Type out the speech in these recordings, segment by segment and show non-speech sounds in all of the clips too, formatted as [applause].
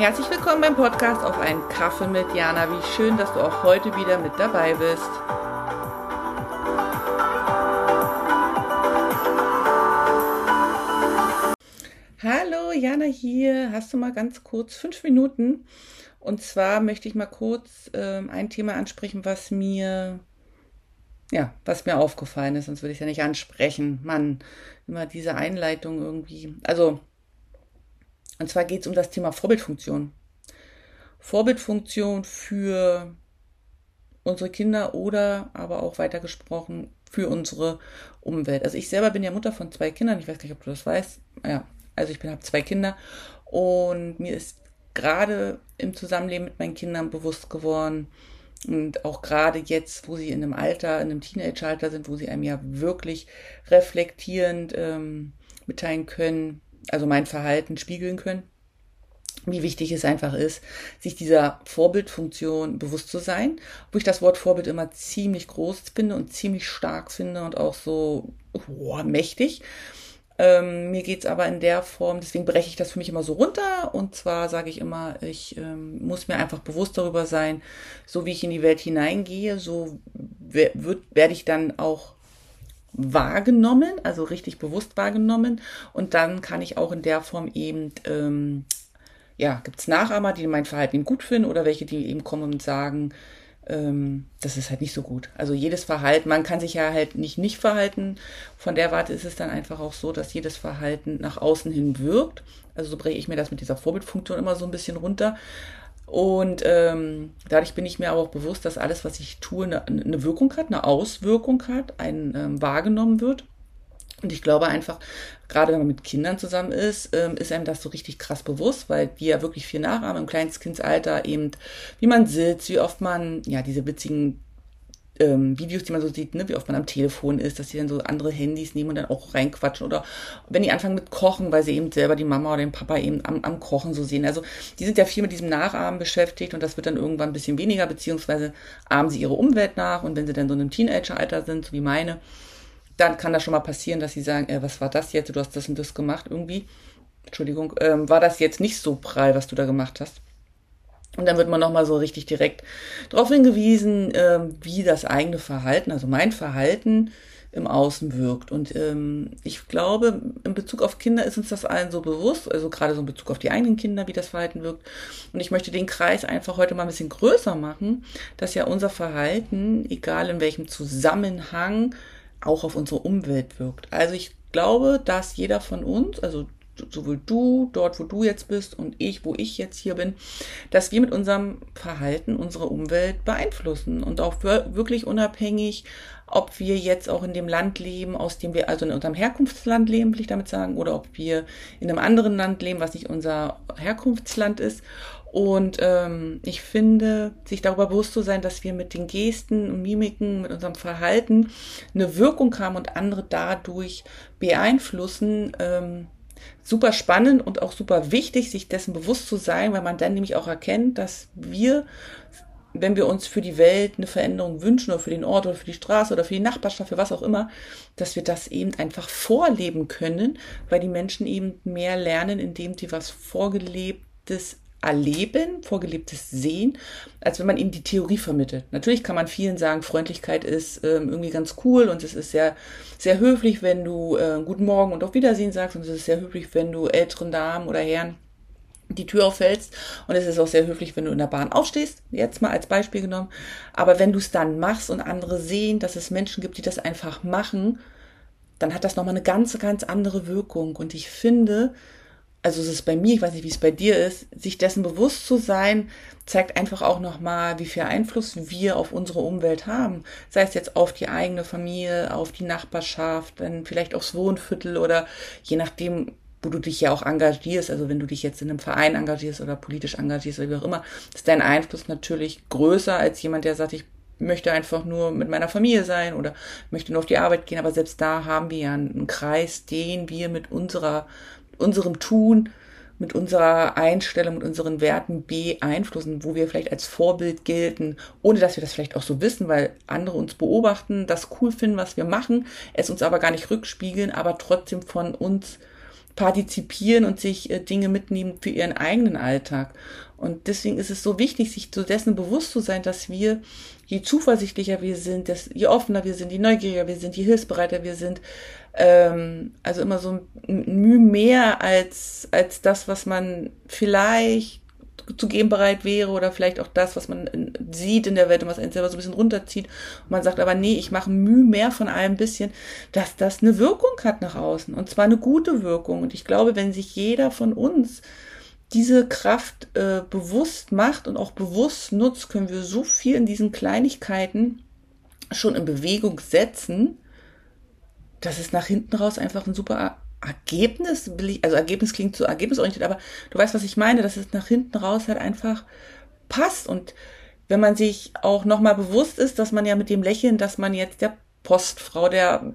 Herzlich willkommen beim Podcast auf einen Kaffee mit Jana. Wie schön, dass du auch heute wieder mit dabei bist. Hallo, Jana hier. Hast du mal ganz kurz fünf Minuten? Und zwar möchte ich mal kurz ähm, ein Thema ansprechen, was mir ja, was mir aufgefallen ist, sonst würde ich ja nicht ansprechen. Mann, immer diese Einleitung irgendwie. Also, und zwar geht es um das Thema Vorbildfunktion. Vorbildfunktion für unsere Kinder oder aber auch weitergesprochen für unsere Umwelt. Also ich selber bin ja Mutter von zwei Kindern. Ich weiß gar nicht, ob du das weißt. Ja, also ich habe zwei Kinder und mir ist gerade im Zusammenleben mit meinen Kindern bewusst geworden und auch gerade jetzt, wo sie in einem Alter, in einem Teenage-Alter sind, wo sie einem ja wirklich reflektierend ähm, mitteilen können, also mein Verhalten spiegeln können, wie wichtig es einfach ist, sich dieser Vorbildfunktion bewusst zu sein, wo ich das Wort Vorbild immer ziemlich groß finde und ziemlich stark finde und auch so oh, mächtig. Ähm, mir geht's aber in der Form, deswegen breche ich das für mich immer so runter. Und zwar sage ich immer, ich ähm, muss mir einfach bewusst darüber sein, so wie ich in die Welt hineingehe, so werde ich dann auch wahrgenommen, also richtig bewusst wahrgenommen. Und dann kann ich auch in der Form eben, ähm, ja, gibt's Nachahmer, die mein Verhalten eben gut finden oder welche, die eben kommen und sagen, ähm, das ist halt nicht so gut. Also jedes Verhalten, man kann sich ja halt nicht nicht verhalten. Von der Warte ist es dann einfach auch so, dass jedes Verhalten nach außen hin wirkt. Also so breche ich mir das mit dieser Vorbildfunktion immer so ein bisschen runter. Und ähm, dadurch bin ich mir aber auch bewusst, dass alles, was ich tue, eine, eine Wirkung hat, eine Auswirkung hat, ein ähm, wahrgenommen wird. Und ich glaube einfach, gerade wenn man mit Kindern zusammen ist, ähm, ist einem das so richtig krass bewusst, weil die ja wirklich viel nachahmen im Kleinstkindsalter eben, wie man sitzt, wie oft man, ja, diese witzigen ähm, Videos, die man so sieht, ne, wie oft man am Telefon ist, dass sie dann so andere Handys nehmen und dann auch reinquatschen oder wenn die anfangen mit Kochen, weil sie eben selber die Mama oder den Papa eben am, am Kochen so sehen. Also die sind ja viel mit diesem Nachahmen beschäftigt und das wird dann irgendwann ein bisschen weniger, beziehungsweise ahmen sie ihre Umwelt nach und wenn sie dann so in einem Teenageralter sind, so wie meine, dann kann das schon mal passieren, dass sie sagen, äh, was war das jetzt? Du hast das und das gemacht irgendwie. Entschuldigung, ähm, war das jetzt nicht so prall, was du da gemacht hast? Und dann wird man nochmal so richtig direkt darauf hingewiesen, ähm, wie das eigene Verhalten, also mein Verhalten im Außen wirkt. Und ähm, ich glaube, in Bezug auf Kinder ist uns das allen so bewusst, also gerade so in Bezug auf die eigenen Kinder, wie das Verhalten wirkt. Und ich möchte den Kreis einfach heute mal ein bisschen größer machen, dass ja unser Verhalten, egal in welchem Zusammenhang, auch auf unsere Umwelt wirkt. Also ich glaube, dass jeder von uns, also sowohl du, dort wo du jetzt bist und ich, wo ich jetzt hier bin, dass wir mit unserem Verhalten unsere Umwelt beeinflussen und auch wirklich unabhängig, ob wir jetzt auch in dem Land leben, aus dem wir, also in unserem Herkunftsland leben, will ich damit sagen, oder ob wir in einem anderen Land leben, was nicht unser Herkunftsland ist. Und ähm, ich finde, sich darüber bewusst zu sein, dass wir mit den Gesten und Mimiken, mit unserem Verhalten eine Wirkung haben und andere dadurch beeinflussen, ähm, super spannend und auch super wichtig, sich dessen bewusst zu sein, weil man dann nämlich auch erkennt, dass wir, wenn wir uns für die Welt eine Veränderung wünschen oder für den Ort oder für die Straße oder für die Nachbarschaft, für was auch immer, dass wir das eben einfach vorleben können, weil die Menschen eben mehr lernen, indem sie was Vorgelebtes erleben, vorgelebtes Sehen, als wenn man ihnen die Theorie vermittelt. Natürlich kann man vielen sagen, Freundlichkeit ist ähm, irgendwie ganz cool und es ist sehr, sehr höflich, wenn du äh, Guten Morgen und auf Wiedersehen sagst und es ist sehr höflich, wenn du älteren Damen oder Herren die Tür auffällst und es ist auch sehr höflich, wenn du in der Bahn aufstehst, jetzt mal als Beispiel genommen. Aber wenn du es dann machst und andere sehen, dass es Menschen gibt, die das einfach machen, dann hat das nochmal eine ganz, ganz andere Wirkung. Und ich finde, also es ist bei mir, ich weiß nicht, wie es bei dir ist, sich dessen bewusst zu sein, zeigt einfach auch nochmal, wie viel Einfluss wir auf unsere Umwelt haben. Sei es jetzt auf die eigene Familie, auf die Nachbarschaft, dann vielleicht aufs Wohnviertel oder je nachdem, wo du dich ja auch engagierst, also wenn du dich jetzt in einem Verein engagierst oder politisch engagierst oder wie auch immer, ist dein Einfluss natürlich größer als jemand, der sagt, ich möchte einfach nur mit meiner Familie sein oder möchte nur auf die Arbeit gehen. Aber selbst da haben wir ja einen Kreis, den wir mit unserer unserem Tun, mit unserer Einstellung, mit unseren Werten beeinflussen, wo wir vielleicht als Vorbild gelten, ohne dass wir das vielleicht auch so wissen, weil andere uns beobachten, das cool finden, was wir machen, es uns aber gar nicht rückspiegeln, aber trotzdem von uns partizipieren und sich äh, Dinge mitnehmen für ihren eigenen Alltag. Und deswegen ist es so wichtig, sich so dessen bewusst zu sein, dass wir, je zuversichtlicher wir sind, dass, je offener wir sind, je neugieriger wir sind, je hilfsbereiter wir sind, ähm, also immer so ein Mühe mehr als, als das, was man vielleicht zu geben bereit wäre oder vielleicht auch das, was man sieht in der Welt und was einen selber so ein bisschen runterzieht. Und man sagt aber, nee, ich mache Mühe mehr von allem bisschen, dass das eine Wirkung hat nach außen und zwar eine gute Wirkung. Und ich glaube, wenn sich jeder von uns diese Kraft äh, bewusst macht und auch bewusst nutzt, können wir so viel in diesen Kleinigkeiten schon in Bewegung setzen, dass es nach hinten raus einfach ein super Ergebnis, also Ergebnis klingt so ergebnisorientiert, aber du weißt, was ich meine, dass es nach hinten raus halt einfach passt. Und wenn man sich auch nochmal bewusst ist, dass man ja mit dem Lächeln, dass man jetzt der Postfrau, der,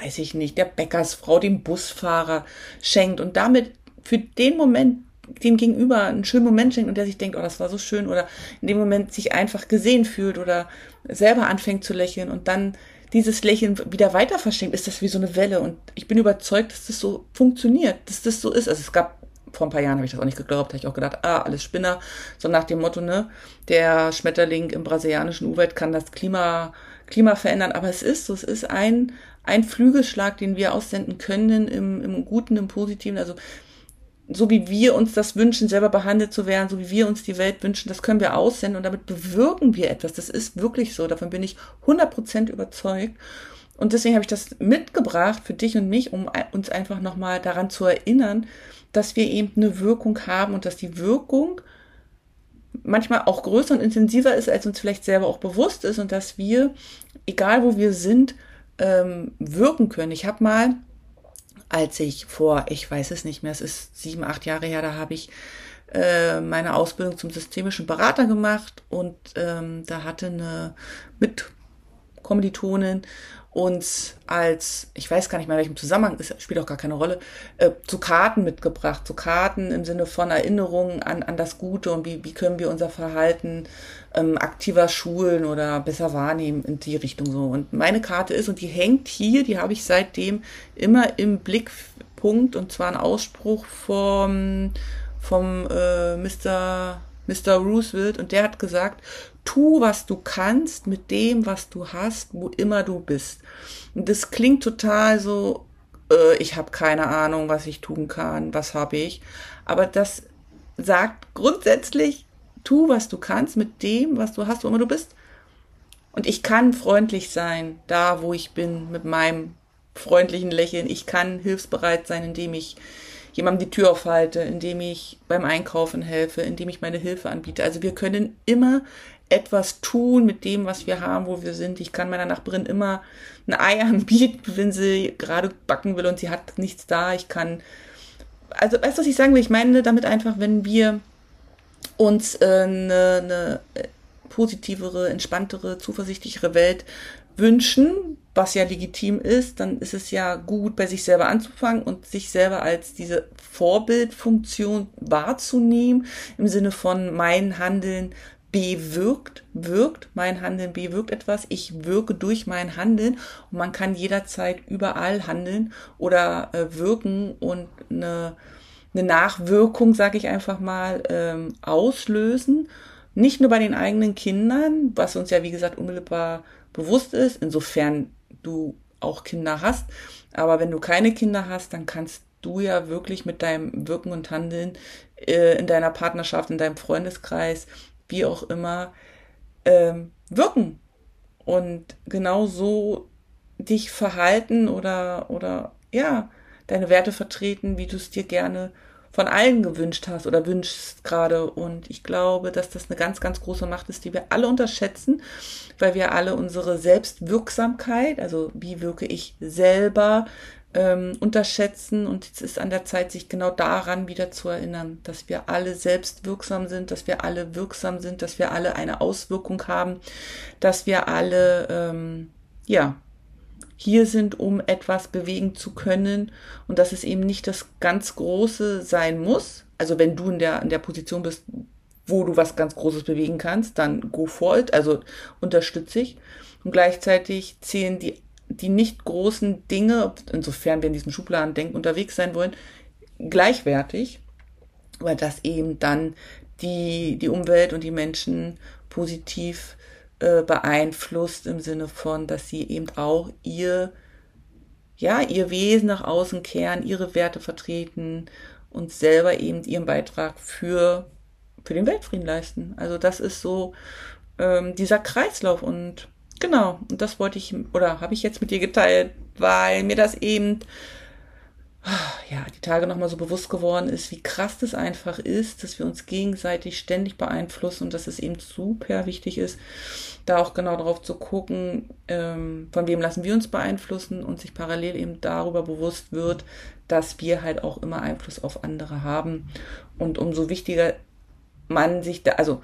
weiß ich nicht, der Bäckersfrau, dem Busfahrer schenkt und damit für den Moment dem Gegenüber einen schönen Moment schenkt und der sich denkt, oh, das war so schön oder in dem Moment sich einfach gesehen fühlt oder selber anfängt zu lächeln und dann dieses Lächeln wieder weiter verschenkt, ist das wie so eine Welle. Und ich bin überzeugt, dass das so funktioniert, dass das so ist. Also es gab vor ein paar Jahren habe ich das auch nicht geglaubt, habe ich auch gedacht, ah, alles Spinner. So nach dem Motto, ne, der Schmetterling im brasilianischen Urwald kann das Klima, Klima verändern. Aber es ist so, es ist ein, ein Flügelschlag, den wir aussenden können im, im Guten, im Positiven. Also so wie wir uns das wünschen, selber behandelt zu werden, so wie wir uns die Welt wünschen, das können wir aussenden und damit bewirken wir etwas. Das ist wirklich so. Davon bin ich 100% überzeugt. Und deswegen habe ich das mitgebracht für dich und mich, um uns einfach nochmal daran zu erinnern, dass wir eben eine Wirkung haben und dass die Wirkung manchmal auch größer und intensiver ist, als uns vielleicht selber auch bewusst ist und dass wir, egal wo wir sind, ähm, wirken können. Ich habe mal als ich vor, ich weiß es nicht mehr, es ist sieben, acht Jahre her, da habe ich äh, meine Ausbildung zum systemischen Berater gemacht und ähm, da hatte eine Mitkommilitonin uns als, ich weiß gar nicht mehr, in welchem Zusammenhang, es spielt auch gar keine Rolle, äh, zu Karten mitgebracht. Zu Karten im Sinne von Erinnerungen an, an das Gute und wie, wie können wir unser Verhalten ähm, aktiver schulen oder besser wahrnehmen in die Richtung so. Und meine Karte ist, und die hängt hier, die habe ich seitdem immer im Blickpunkt, und zwar ein Ausspruch vom, vom äh, Mr. Mr. Roosevelt, und der hat gesagt, tu, was du kannst mit dem, was du hast, wo immer du bist. Und das klingt total so, äh, ich habe keine Ahnung, was ich tun kann, was habe ich. Aber das sagt grundsätzlich, tu, was du kannst mit dem, was du hast, wo immer du bist. Und ich kann freundlich sein, da wo ich bin, mit meinem freundlichen Lächeln. Ich kann hilfsbereit sein, indem ich jemandem die Tür aufhalte, indem ich beim Einkaufen helfe, indem ich meine Hilfe anbiete. Also wir können immer etwas tun mit dem, was wir haben, wo wir sind. Ich kann meiner Nachbarin immer ein Ei [laughs] anbieten, wenn sie gerade backen will und sie hat nichts da. Ich kann, also weißt du, was ich sagen will? Ich meine damit einfach, wenn wir uns äh, eine, eine positivere, entspanntere, zuversichtlichere Welt wünschen, was ja legitim ist, dann ist es ja gut, bei sich selber anzufangen und sich selber als diese Vorbildfunktion wahrzunehmen, im Sinne von mein Handeln bewirkt, wirkt, mein Handeln bewirkt etwas, ich wirke durch mein Handeln und man kann jederzeit überall handeln oder äh, wirken und eine, eine Nachwirkung, sage ich einfach mal, ähm, auslösen. Nicht nur bei den eigenen Kindern, was uns ja wie gesagt unmittelbar bewusst ist, insofern du auch Kinder hast, aber wenn du keine Kinder hast, dann kannst du ja wirklich mit deinem Wirken und Handeln äh, in deiner Partnerschaft, in deinem Freundeskreis wie auch immer, ähm, wirken. Und genau so dich verhalten oder, oder ja, deine Werte vertreten, wie du es dir gerne von allen gewünscht hast oder wünschst gerade. Und ich glaube, dass das eine ganz, ganz große Macht ist, die wir alle unterschätzen, weil wir alle unsere Selbstwirksamkeit, also wie wirke ich selber, ähm, unterschätzen. Und es ist an der Zeit, sich genau daran wieder zu erinnern, dass wir alle selbst wirksam sind, dass wir alle wirksam sind, dass wir alle eine Auswirkung haben, dass wir alle, ähm, ja, hier sind, um etwas bewegen zu können und dass es eben nicht das ganz Große sein muss. Also wenn du in der, in der Position bist, wo du was ganz Großes bewegen kannst, dann go for it, also unterstütze ich. Und gleichzeitig zählen die die nicht großen Dinge, insofern wir in diesem Schubladendenken unterwegs sein wollen, gleichwertig, weil das eben dann die, die Umwelt und die Menschen positiv äh, beeinflusst im Sinne von, dass sie eben auch ihr, ja, ihr Wesen nach außen kehren, ihre Werte vertreten und selber eben ihren Beitrag für, für den Weltfrieden leisten. Also das ist so ähm, dieser Kreislauf und genau, und das wollte ich oder habe ich jetzt mit dir geteilt, weil mir das eben ja, die Tage nochmal so bewusst geworden ist, wie krass das einfach ist, dass wir uns gegenseitig ständig beeinflussen und dass es eben super wichtig ist, da auch genau darauf zu gucken, ähm, von wem lassen wir uns beeinflussen und sich parallel eben darüber bewusst wird, dass wir halt auch immer Einfluss auf andere haben. Und umso wichtiger man sich da, also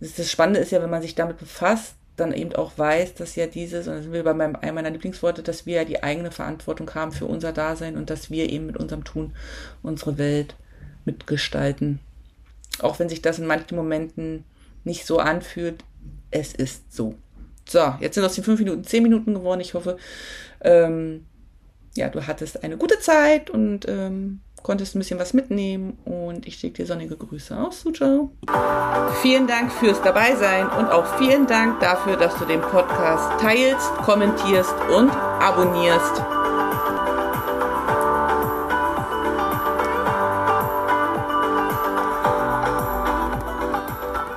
das Spannende ist ja, wenn man sich damit befasst, dann eben auch weiß, dass ja dieses, und da sind wir bei meinem, einem meiner Lieblingsworte, dass wir ja die eigene Verantwortung haben für unser Dasein und dass wir eben mit unserem Tun unsere Welt mitgestalten. Auch wenn sich das in manchen Momenten nicht so anfühlt, es ist so. So, jetzt sind aus den fünf Minuten zehn Minuten geworden. Ich hoffe, ähm, ja, du hattest eine gute Zeit und ähm, konntest ein bisschen was mitnehmen und ich schicke dir sonnige Grüße aus Suzhou. Vielen Dank fürs Dabeisein und auch vielen Dank dafür, dass du den Podcast teilst, kommentierst und abonnierst.